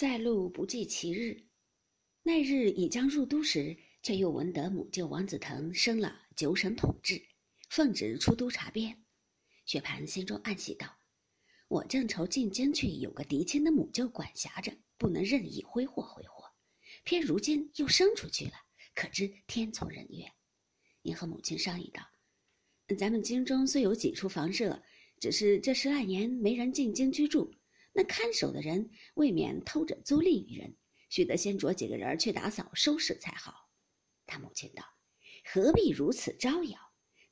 在路不计其日。那日已将入都时，却又闻得母舅王子腾升了九省统治，奉旨出都查边。薛蟠心中暗喜道：“我正愁进京去有个嫡亲的母舅管辖着，不能任意挥霍挥霍，偏如今又生出去了，可知天从人愿。”您和母亲商议道：“咱们京中虽有几处房舍，只是这十来年没人进京居住，那看守的人未免偷着租赁于人。”须得先着几个人去打扫收拾才好。他母亲道：“何必如此招摇？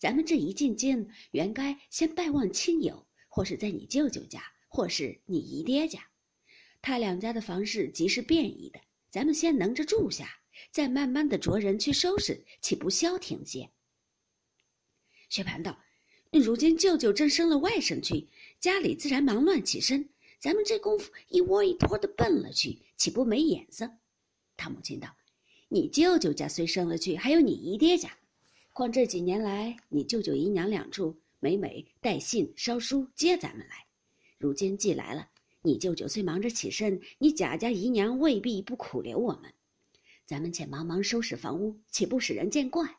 咱们这一进京，原该先拜望亲友，或是在你舅舅家，或是你姨爹家。他两家的房事极是便宜的，咱们先能着住下，再慢慢的着人去收拾，岂不消停些？”薛蟠道：“如今舅舅正升了外甥去，家里自然忙乱起身。”咱们这功夫一窝一拖的奔了去，岂不没眼色？他母亲道：“你舅舅家虽生了去，还有你姨爹家。况这几年来，你舅舅姨娘两处每每带信捎书接咱们来。如今既来了，你舅舅虽忙着起身，你贾家姨娘未必不苦留我们。咱们且忙忙收拾房屋，岂不使人见怪？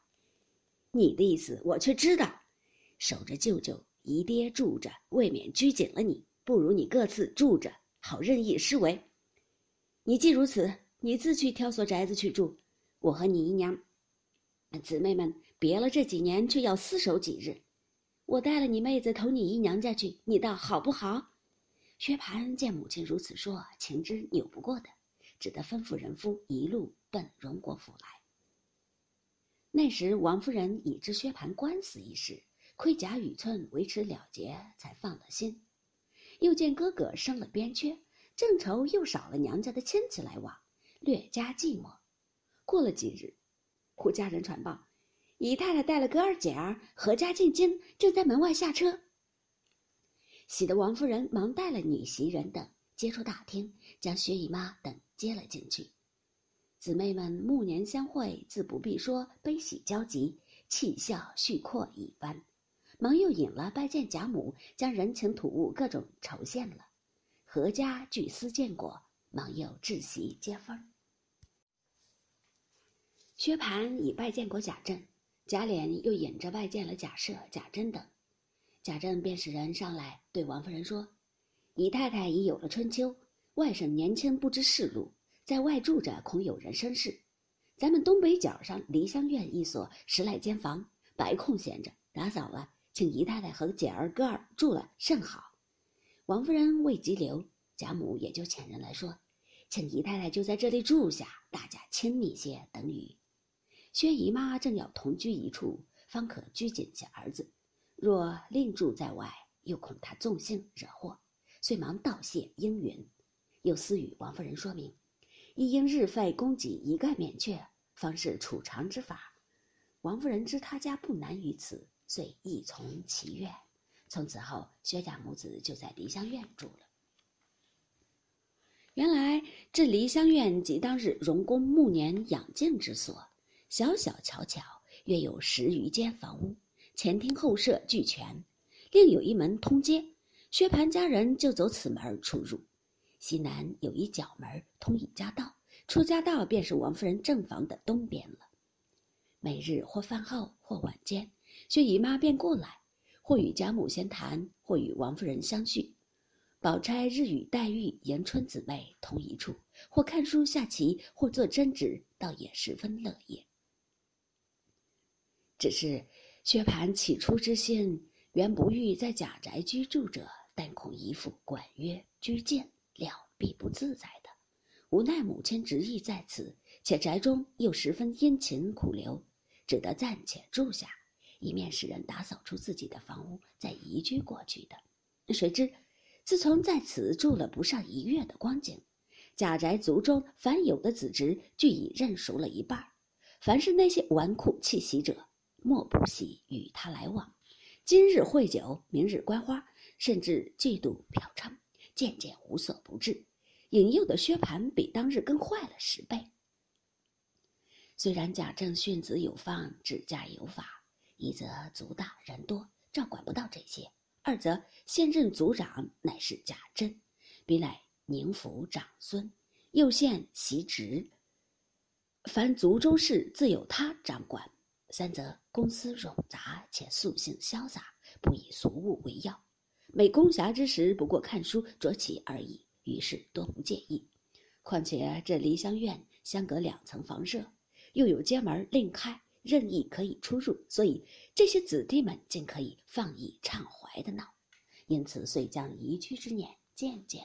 你的意思我却知道，守着舅舅姨爹住着，未免拘谨了你。”不如你各自住着，好任意施为。你既如此，你自去挑所宅子去住。我和你姨娘、姊妹们别了这几年，却要厮守几日。我带了你妹子投你姨娘家去，你倒好不好？薛蟠见母亲如此说，情之扭不过的，只得吩咐人夫一路奔荣国府来。那时王夫人已知薛蟠官司一事，亏贾雨村维持了结，才放了心。又见哥哥升了边缺，正愁又少了娘家的亲戚来往，略加寂寞。过了几日，胡家人传报，姨太太带了哥儿姐儿合家进京，正在门外下车。喜得王夫人忙带了女袭人等接出大厅，将薛姨妈等接了进去。姊妹们暮年相会，自不必说，悲喜交集，气笑续阔一番。忙又引了拜见贾母，将人情土物各种酬献了，阖家俱思见过，忙又置席接风。薛蟠已拜见过贾政，贾琏又引着拜见了贾赦、贾珍等，贾政便使人上来对王夫人说：“姨太太已有了春秋，外甥年轻不知世路，在外住着，恐有人生事。咱们东北角上梨香院一所十来间房，白空闲着，打扫了。”请姨太太和姐儿哥儿住了甚好。王夫人未及留，贾母也就遣人来说，请姨太太就在这里住下，大家亲密些等语。薛姨妈正要同居一处，方可拘谨些儿子；若另住在外，又恐他纵性惹祸，遂忙道谢应允。又私语王夫人说明，亦应日费供给一概免却，方是储藏之法。王夫人知他家不难于此。遂一从其愿。从此后，薛家母子就在梨香院住了。原来这梨香院即当日荣公暮年养静之所，小小巧巧，约有十余间房屋，前厅后舍俱全，另有一门通街，薛蟠家人就走此门出入。西南有一角门通一家道，出家道便是王夫人正房的东边了。每日或饭后或晚间。薛姨妈便过来，或与贾母闲谈，或与王夫人相叙。宝钗日与黛玉、迎春姊妹同一处，或看书下棋，或做针纸，倒也十分乐业。只是薛蟠起初之心，原不欲在贾宅居住者，但恐姨父管约拘禁，料必不自在的。无奈母亲执意在此，且宅中又十分殷勤苦留，只得暂且住下。一面使人打扫出自己的房屋，再移居过去的。谁知，自从在此住了不上一月的光景，贾宅族中凡有的子侄，俱已认熟了一半。凡是那些纨绔气习者，莫不喜与他来往。今日会酒，明日观花，甚至嫉妒嫖娼，渐渐无所不至，引诱的薛蟠比当日更坏了十倍。虽然贾政训子有方，治家有法。一则族大人多，照管不到这些；二则现任族长乃是贾珍，彼乃宁府长孙，又现袭职。凡族中事，自有他掌管；三则公司冗杂，且素性潇洒，不以俗务为要。每公暇之时，不过看书、酌棋而已，于是多不介意。况且这梨香院相隔两层房舍，又有街门另开，任意可以出入，所以这些子弟们尽可以放逸畅怀的闹。因此，遂将移居之念渐渐